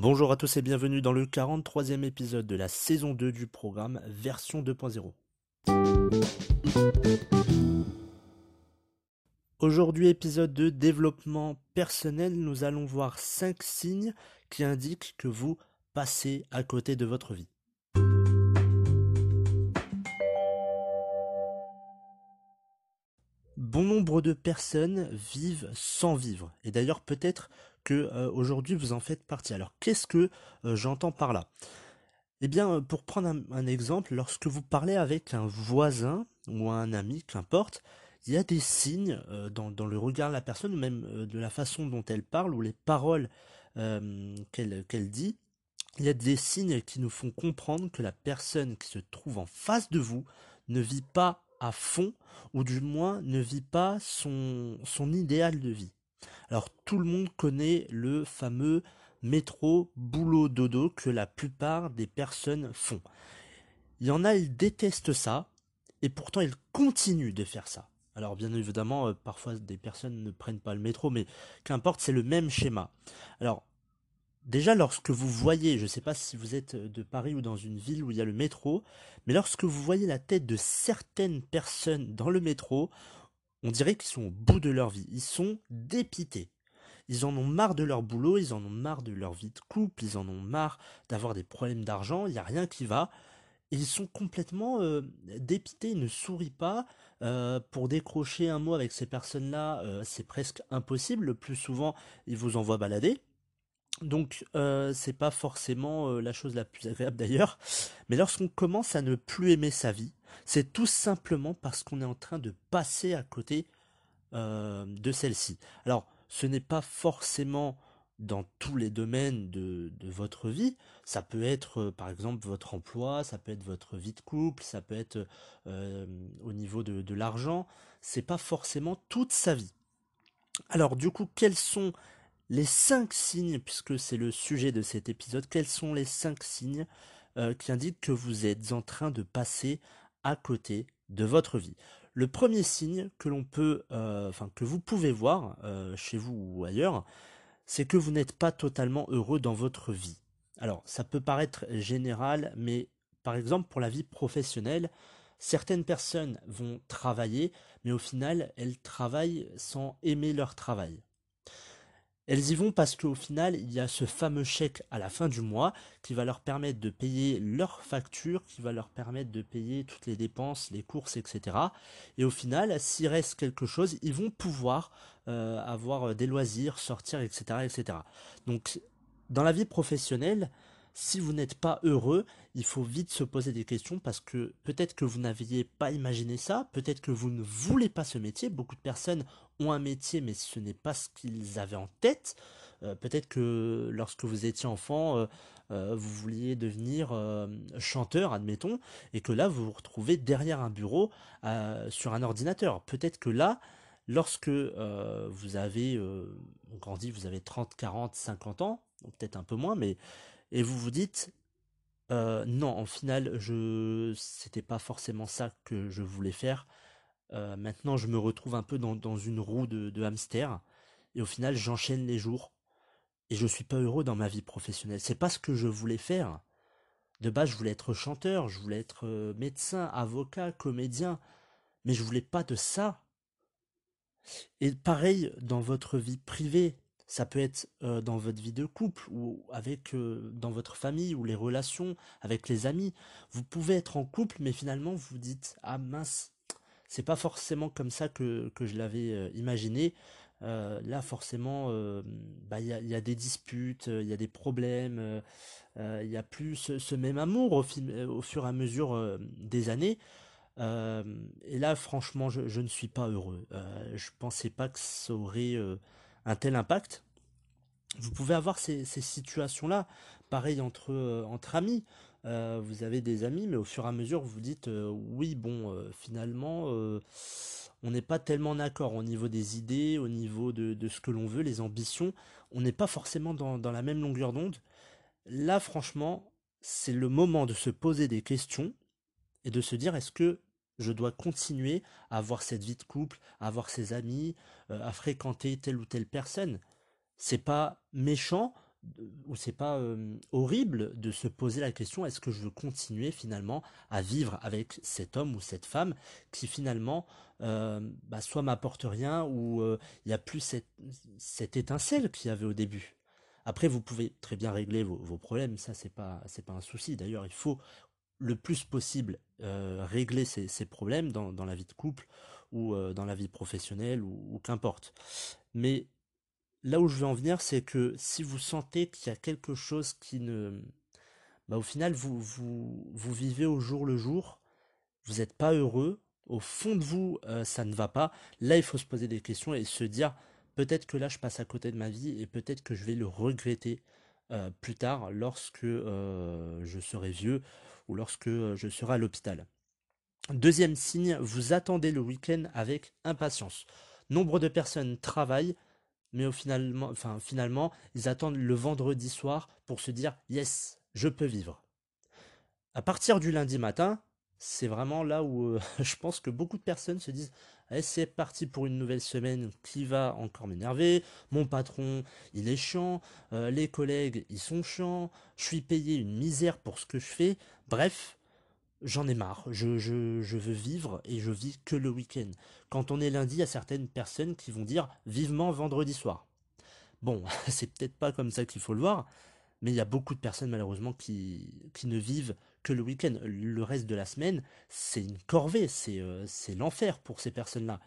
Bonjour à tous et bienvenue dans le 43e épisode de la saison 2 du programme version 2.0. Aujourd'hui épisode de développement personnel, nous allons voir 5 signes qui indiquent que vous passez à côté de votre vie. Bon nombre de personnes vivent sans vivre. Et d'ailleurs peut-être que euh, aujourd'hui vous en faites partie. Alors qu'est-ce que euh, j'entends par là? Eh bien, euh, pour prendre un, exemple, lorsque vous parlez avec un voisin ou un ami, qu'importe, il y a des signes dans, le regard de la personne, même de la façon dont elle parle, ou les paroles qu'elle dit. Il y a des signes qui nous font comprendre que la personne qui se trouve en face de vous ne vit pas à fond, ou du moins ne vit pas son, son idéal de vie. Alors tout le monde connaît le fameux métro boulot dodo que la plupart des personnes font. Il y en a, ils détestent ça, et pourtant ils continuent de faire ça. Alors bien évidemment, euh, parfois des personnes ne prennent pas le métro, mais qu'importe, c'est le même schéma. Alors Déjà, lorsque vous voyez, je ne sais pas si vous êtes de Paris ou dans une ville où il y a le métro, mais lorsque vous voyez la tête de certaines personnes dans le métro, on dirait qu'ils sont au bout de leur vie. Ils sont dépités. Ils en ont marre de leur boulot, ils en ont marre de leur vie de couple, ils en ont marre d'avoir des problèmes d'argent, il n'y a rien qui va. Ils sont complètement euh, dépités, ils ne sourient pas. Euh, pour décrocher un mot avec ces personnes-là, euh, c'est presque impossible. Le plus souvent, ils vous envoient balader. Donc euh, c'est pas forcément euh, la chose la plus agréable d'ailleurs, mais lorsqu'on commence à ne plus aimer sa vie, c'est tout simplement parce qu'on est en train de passer à côté euh, de celle-ci. Alors ce n'est pas forcément dans tous les domaines de, votre vie, ça peut être par exemple votre emploi, ça peut être votre vie de couple, ça peut être au niveau de, de l'argent, c'est pas forcément toute sa vie. Alors du coup, quels sont les cinq signes, puisque c'est le sujet de cet épisode, quels sont les cinq signes euh, qui indiquent que vous êtes en train de passer à côté de votre vie Le premier signe que l'on peut, euh, que vous pouvez voir euh, chez vous ou ailleurs, c'est que vous n'êtes pas totalement heureux dans votre vie. Alors, ça peut paraître général, mais par exemple pour la vie professionnelle, certaines personnes vont travailler, mais au final, elles travaillent sans aimer leur travail. Elles y vont parce qu'au final, il y a ce fameux chèque à la fin du mois qui va leur permettre de payer leurs factures, qui va leur permettre de payer toutes les dépenses, les courses, etc. Et au final, s'il reste quelque chose, ils vont pouvoir euh, avoir des loisirs, sortir, etc., etc. Donc, dans la vie professionnelle, si vous n'êtes pas heureux, il faut vite se poser des questions parce que peut-être que vous n'aviez pas imaginé ça, peut-être que vous ne voulez pas ce métier. Beaucoup de personnes ont un métier mais ce n'est pas ce qu'ils avaient en tête. Euh, peut-être que lorsque vous étiez enfant, euh, euh, vous vouliez devenir chanteur, admettons, et que là vous vous retrouvez derrière un bureau sur un ordinateur. Peut-être que là, lorsque vous avez grandi, vous avez 30, 40, 50 ans, peut-être un peu moins, mais et vous vous dites non, en final, je c'était pas forcément ça que je voulais faire. Maintenant, je me retrouve un peu dans, dans une roue de, de, hamster, et au final, j'enchaîne les jours, et je suis pas heureux dans ma vie professionnelle. C'est pas ce que je voulais faire. De base, je voulais être chanteur, je voulais être médecin, avocat, comédien, mais je voulais pas de ça. Et pareil dans votre vie privée, ça peut être euh, dans votre vie de couple ou avec euh, dans votre famille ou les relations avec les amis. Vous pouvez être en couple, mais finalement vous vous dites ah mince, c'est pas forcément comme ça que, que je l'avais euh, imaginé. là forcément, bah, il y, a, y, a, des disputes, il y a des problèmes, il y a plus ce, même amour au, au, fur et à mesure des années. et là, franchement, je, ne suis pas heureux. je pensais pas que ça aurait un tel impact. Vous pouvez avoir ces, situations-là, pareil entre, entre amis. vous avez des amis, mais au fur et à mesure, vous dites, oui, bon, finalement, on n'est pas tellement d'accord au niveau des idées, au niveau de, ce que l'on veut, les ambitions. On n'est pas forcément dans la même longueur d'onde. Là, franchement, c'est le moment de se poser des questions et de se dire est-ce que je dois continuer à avoir cette vie de couple, à avoir ses amis, euh, à fréquenter telle ou telle personne. C'est pas méchant ou c'est pas euh, horrible de se poser la question est-ce que je veux continuer finalement à vivre avec cet homme ou cette femme qui finalement euh, bah, soit m'apporte rien ou il n'y a plus cette, étincelle qu'il y avait au début. Après, vous pouvez très bien régler vos, problèmes, ça c'est pas c'est pas un souci. D'ailleurs, il faut le plus possible euh, régler ces, problèmes dans, la vie de couple ou euh, dans la vie professionnelle ou, qu'importe. Mais là où je veux en venir, c'est que si vous sentez qu'il y a quelque chose qui ne... Bah, au final, vous, vivez au jour le jour, vous n'êtes pas heureux, au fond de vous, euh, ça ne va pas, là il faut se poser des questions et se dire, peut-être que là je passe à côté de ma vie et peut-être que je vais le regretter plus tard lorsque je serai vieux ou lorsque euh, je serai à l'hôpital. Deuxième signe, vous attendez le week-end avec impatience. Nombre de personnes travaillent, mais au finalement, ils attendent le vendredi soir pour se dire yes, je peux vivre. À partir du lundi matin, c'est vraiment là où je pense que beaucoup de personnes se disent eh, c'est parti pour une nouvelle semaine qui va encore m'énerver. Mon patron, il est chiant. Euh, les collègues, ils sont chiants. Je suis payé une misère pour ce que je fais. Bref, j'en ai marre. Je, veux vivre et je vis que le week-end. Quand on est lundi, il y a certaines personnes qui vont dire vivement vendredi soir. Bon, c'est peut-être pas comme ça qu'il faut le voir, mais il y a beaucoup de personnes malheureusement qui, ne vivent que le week-end. Le reste de la semaine, c'est une corvée, c'est euh, l'enfer pour ces personnes-là.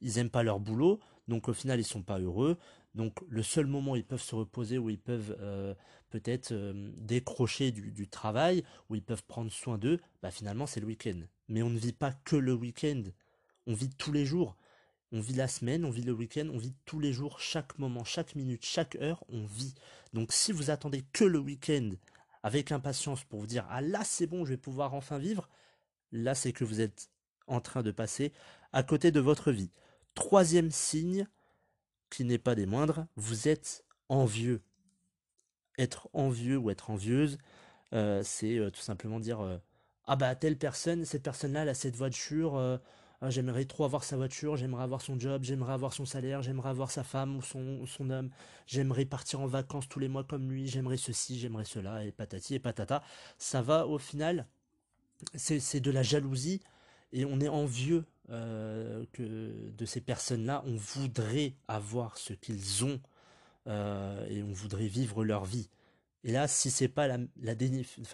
Ils aiment pas leur boulot, donc au final ils sont pas heureux. Donc le seul moment où ils peuvent se reposer, où ils peuvent euh, peut-être euh, décrocher du, travail, où ils peuvent prendre soin d'eux, bah finalement c'est le week-end. Mais on ne vit pas que le week-end, on vit tous les jours. On vit la semaine, on vit le week-end, on vit tous les jours, chaque moment, chaque minute, chaque heure, on vit. Donc si vous attendez que le week-end avec impatience pour vous dire ah là c'est bon, je vais pouvoir enfin vivre, là c'est que vous êtes en train de passer à côté de votre vie. Troisième signe, qui n'est pas des moindres, vous êtes envieux. Être envieux ou être envieuse, euh, c'est euh, tout simplement dire euh, ah bah telle personne, cette personne-là, elle a cette voiture, j'aimerais trop avoir sa voiture, j'aimerais avoir son job, j'aimerais avoir son salaire, j'aimerais avoir sa femme ou son, son homme, j'aimerais partir en vacances tous les mois comme lui, j'aimerais ceci, j'aimerais cela, et patati et patata. Ça va au final, c'est de la jalousie, et on est envieux que de ces personnes-là, on voudrait avoir ce qu'ils ont, euh, et on voudrait vivre leur vie. Et là, si c'est pas la, la,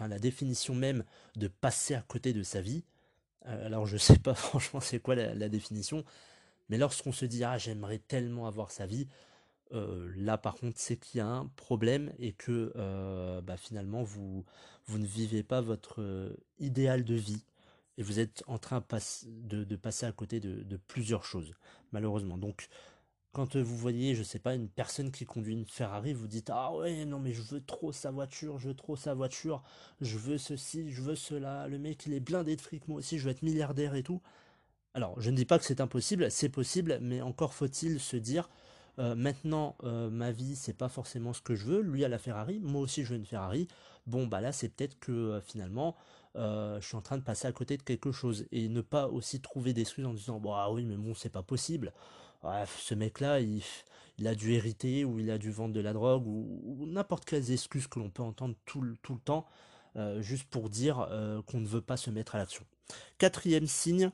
la définition même de passer à côté de sa vie, euh, alors je sais pas franchement c'est quoi la, définition, mais lorsqu'on se dit ah j'aimerais tellement avoir sa vie, euh, là par contre c'est qu'il y a un problème et que bah, finalement vous, vous ne vivez pas votre idéal de vie et vous êtes en train de, de passer à côté de, de, plusieurs choses malheureusement. Donc quand vous voyez, je sais pas, une personne qui conduit une Ferrari, vous dites ah ouais non mais je veux trop sa voiture, je veux trop sa voiture, je veux ceci, je veux cela, le mec il est blindé de fric, moi aussi je veux être milliardaire et tout. Alors je ne dis pas que c'est impossible, c'est possible, mais encore faut-il se dire euh, maintenant euh, ma vie c'est pas forcément ce que je veux, lui a la Ferrari, moi aussi je veux une Ferrari. Bon bah là c'est peut-être que euh, finalement je suis en train de passer à côté de quelque chose et ne pas aussi trouver des excuses en disant bon ah oui mais bon c'est pas possible ce mec-là, il, a dû hériter ou il a dû vendre de la drogue ou, n'importe quelles excuses que l'on peut entendre tout, le temps, euh, juste pour dire euh, qu'on ne veut pas se mettre à l'action. Quatrième signe,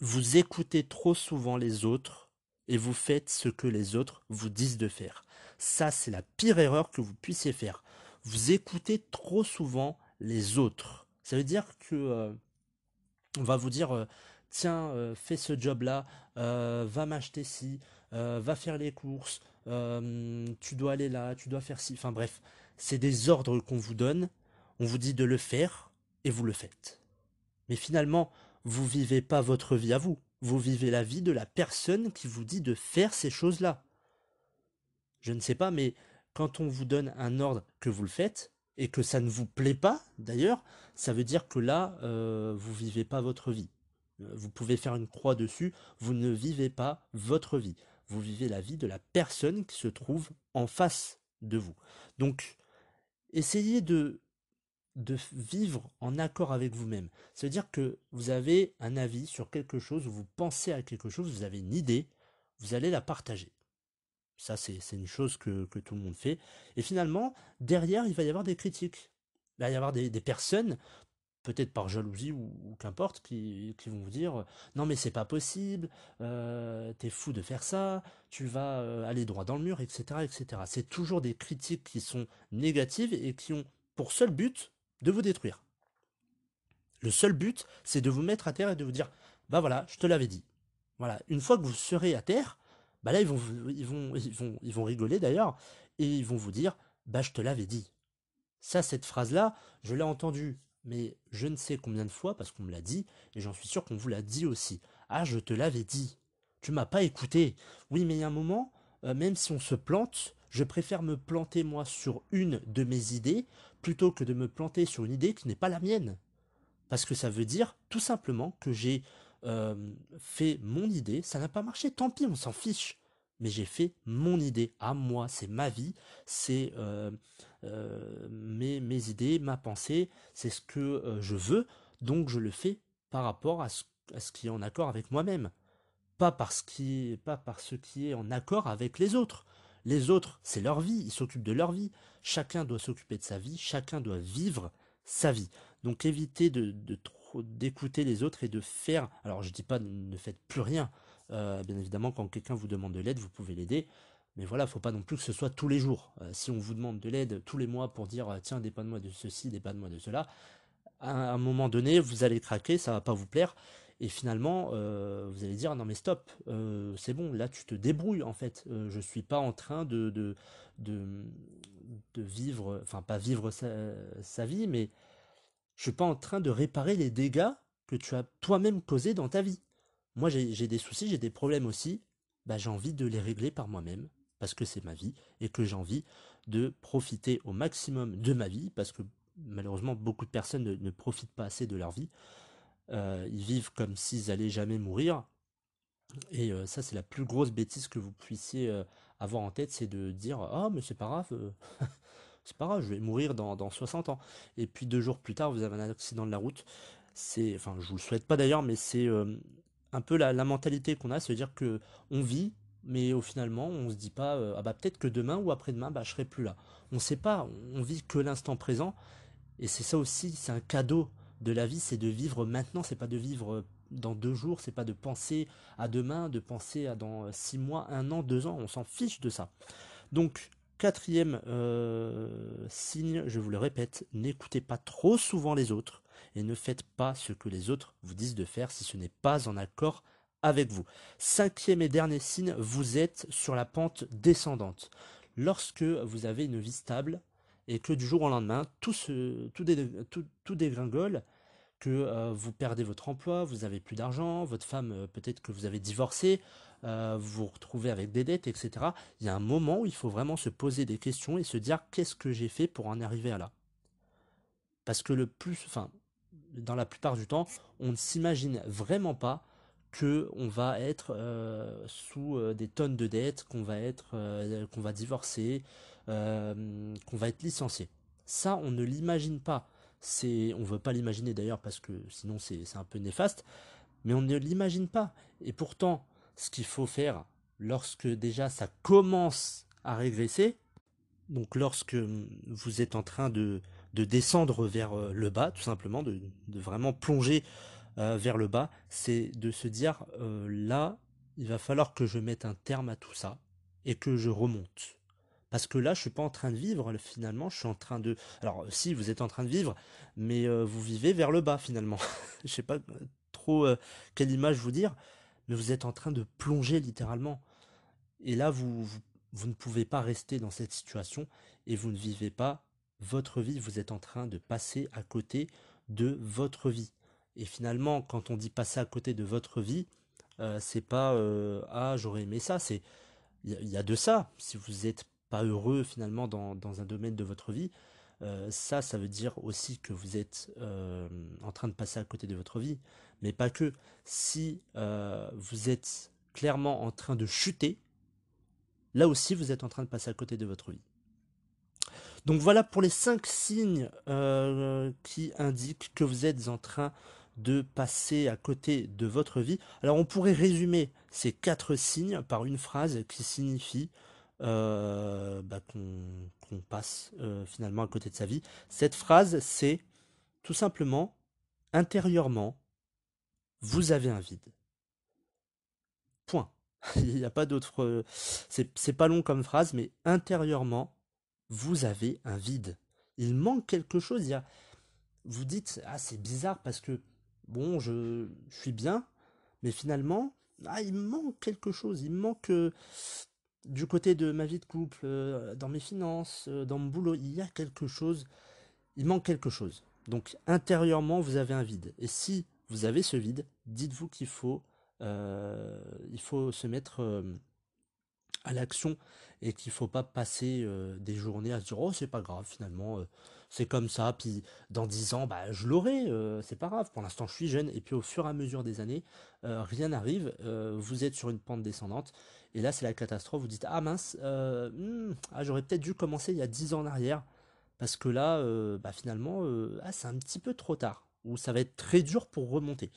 vous écoutez trop souvent les autres et vous faites ce que les autres vous disent de faire. Ça, c'est la pire erreur que vous puissiez faire. Vous écoutez trop souvent les autres. Ça veut dire que euh, on va vous dire tiens, euh, fais ce job-là, euh, va m'acheter ci, euh, va faire les courses, tu dois aller là, tu dois faire ci. Enfin bref, c'est des ordres qu'on vous donne, on vous dit de le faire et vous le faites. Mais finalement, vous vivez pas votre vie à vous. Vous vivez la vie de la personne qui vous dit de faire ces choses-là. Je ne sais pas, mais quand on vous donne un ordre que vous le faites, et que ça ne vous plaît pas, d'ailleurs, ça veut dire que là, vous vivez pas votre vie. Vous pouvez faire une croix dessus, vous ne vivez pas votre vie. Vous vivez la vie de la personne qui se trouve en face de vous. Donc, essayez de, de vivre en accord avec vous-même. Ça veut dire que vous avez un avis sur quelque chose, vous pensez à quelque chose, vous avez une idée, vous allez la partager. Ça, c'est une chose que, tout le monde fait. Et finalement, derrière, il va y avoir des critiques. Il va y avoir des, personnes, peut-être par jalousie ou, qu'importe, qui, vont vous dire Non, mais c'est pas possible, euh, t'es fou de faire ça, tu vas euh, aller droit dans le mur, etc. etc. C'est toujours des critiques qui sont négatives et qui ont pour seul but de vous détruire. Le seul but, c'est de vous mettre à terre et de vous dire Bah voilà, je te l'avais dit. Voilà, une fois que vous serez à terre, bah là ils vont ils vont ils vont ils vont rigoler d'ailleurs et ils vont vous dire bah je te l'avais dit. Ça cette phrase là, je l'ai entendue mais je ne sais combien de fois parce qu'on me l'a dit et j'en suis sûr qu'on vous l'a dit aussi. Ah, je te l'avais dit. Tu m'as pas écouté. Oui, mais il y a un moment, euh, même si on se plante, je préfère me planter moi sur une de mes idées plutôt que de me planter sur une idée qui n'est pas la mienne. Parce que ça veut dire tout simplement que j'ai euh, fait mon idée, ça n'a pas marché, tant pis, on s'en fiche. Mais j'ai fait mon idée à moi, c'est ma vie, c'est euh, euh, mes, idées, ma pensée, c'est ce que je veux, donc je le fais par rapport à ce, qui est en accord avec moi-même. Pas parce, pas par ce qui est en accord avec les autres. Les autres, c'est leur vie, ils s'occupent de leur vie. Chacun doit s'occuper de sa vie, chacun doit vivre sa vie. Donc évitez de, d'écouter les autres et de faire. Alors je dis pas ne faites plus rien. Euh, bien évidemment, quand quelqu'un vous demande de l'aide, vous pouvez l'aider. Mais voilà, faut pas non plus que ce soit tous les jours. Euh, si on vous demande de l'aide tous les mois pour dire tiens, dépanne-moi de ceci, dépanne-moi de cela, à un moment donné, vous allez craquer, ça va pas vous plaire. Et finalement, euh, vous allez dire non mais stop, c'est bon, là tu te débrouilles en fait. je suis pas en train de de, de, vivre, enfin pas vivre sa, sa vie, mais je suis pas en train de réparer les dégâts que tu as toi-même causés dans ta vie. Moi, j'ai des soucis, j'ai des problèmes aussi. Bah, j'ai envie de les régler par moi-même parce que c'est ma vie et que j'ai envie de profiter au maximum de ma vie parce que malheureusement beaucoup de personnes ne, profitent pas assez de leur vie. Euh, ils vivent comme s'ils allaient jamais mourir. Et euh, ça, c'est la plus grosse bêtise que vous puissiez euh, avoir en tête, c'est de dire ah mais c'est pas grave, c'est pas grave, je vais mourir dans, dans 60 ans. Et puis deux jours plus tard, vous avez un accident de la route. C'est, enfin, je vous le souhaite pas d'ailleurs, mais c'est un peu la, mentalité qu'on a, c'est-à-dire que on vit, mais au finalement, on se dit pas, euh, ah bah peut-être que demain ou après-demain, bah je serai plus là. On sait pas, on vit que l'instant présent, et c'est ça aussi, c'est un cadeau de la vie, c'est de vivre maintenant, c'est pas de vivre dans deux jours, c'est pas de penser à demain, de penser à dans six mois, un an, deux ans, on s'en fiche de ça. Donc Quatrième euh, signe, je vous le répète, n'écoutez pas trop souvent les autres et ne faites pas ce que les autres vous disent de faire si ce n'est pas en accord avec vous. Cinquième et dernier signe, vous êtes sur la pente descendante. Lorsque vous avez une vie stable et que du jour au lendemain, tout, tout dégringole, que euh, vous perdez votre emploi, vous avez plus d'argent, votre femme euh, peut-être que vous avez divorcé, euh, vous vous retrouvez avec des dettes, etc. Il y a un moment où il faut vraiment se poser des questions et se dire qu'est-ce que j'ai fait pour en arriver à là? Parce que le plus, enfin, dans la plupart du temps, on ne s'imagine vraiment pas que on va être sous des tonnes de dettes, qu'on va être, qu'on va divorcer, qu'on va être licencié. Ça, on ne l'imagine pas c'est, on veut pas l'imaginer d'ailleurs parce que sinon c'est, un peu néfaste, mais on ne l'imagine pas. Et pourtant, ce qu'il faut faire lorsque déjà ça commence à régresser, donc lorsque vous êtes en train de, de descendre vers euh, le bas, tout simplement, de, de vraiment plonger euh, vers le bas, c'est de se dire euh, là, il va falloir que je mette un terme à tout ça et que je remonte. Parce que là, je suis pas en train de vivre, finalement, je suis en train de... Alors, si, vous êtes en train de vivre, mais euh, vous vivez vers le bas, finalement. je sais pas euh, trop euh, quelle image vous dire, mais vous êtes en train de plonger, littéralement. Et là, vous, vous, ne pouvez pas rester dans cette situation, et vous ne vivez pas votre vie, vous êtes en train de passer à côté de votre vie. Et finalement, quand on dit passer à côté de votre vie, euh, c'est pas euh, ah j'aurais aimé ça, c'est il y, a de ça. Si vous n'êtes pas heureux finalement dans, dans, un domaine de votre vie, euh, ça, ça veut dire aussi que vous êtes en train de passer à côté de votre vie. Mais pas que. Si vous êtes clairement en train de chuter, là aussi vous êtes en train de passer à côté de votre vie. Donc voilà pour les cinq signes qui indiquent que vous êtes en train de passer à côté de votre vie. Alors on pourrait résumer ces quatre signes par une phrase qui signifie euh, bah, qu'on passe euh, finalement à côté de sa vie. Cette phrase, c'est tout simplement, intérieurement, vous avez un vide. Point. Il n'y a pas d'autre... C'est pas long comme phrase, mais intérieurement, vous avez un vide. Il manque quelque chose. Il y a... Vous dites, ah c'est bizarre parce que bon, je, suis bien, mais finalement, ah, il manque quelque chose. Il manque euh, du côté de ma vie de couple, euh, dans mes finances, euh, dans mon boulot, il y a quelque chose. Il manque quelque chose. Donc intérieurement, vous avez un vide. Et si vous avez ce vide, dites-vous qu'il faut, il faut se mettre à l'action et qu'il faut pas passer des journées à se dire oh c'est pas grave finalement c'est comme ça, puis dans 10 ans, bah, je l'aurai, euh, c'est pas grave, pour l'instant je suis jeune, et puis au fur et à mesure des années, euh, rien n'arrive, euh, vous êtes sur une pente descendante, et là c'est la catastrophe, vous dites, ah mince, hmm, ah, j'aurais peut-être dû commencer il y a 10 ans en arrière, parce que là, bah, finalement, ah, c'est un petit peu trop tard, ou ça va être très dur pour remonter.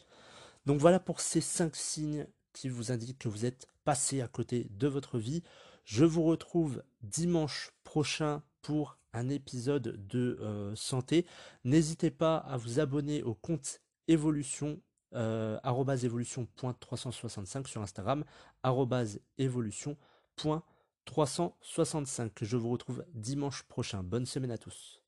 Donc voilà pour ces 5 signes qui vous indiquent que vous êtes passé à côté de votre vie. Je vous retrouve dimanche prochain pour un épisode de euh, santé. N'hésitez pas à vous abonner au compte évolution euh, évolution.365 sur Instagram évolution.365. Je vous retrouve dimanche prochain. Bonne semaine à tous.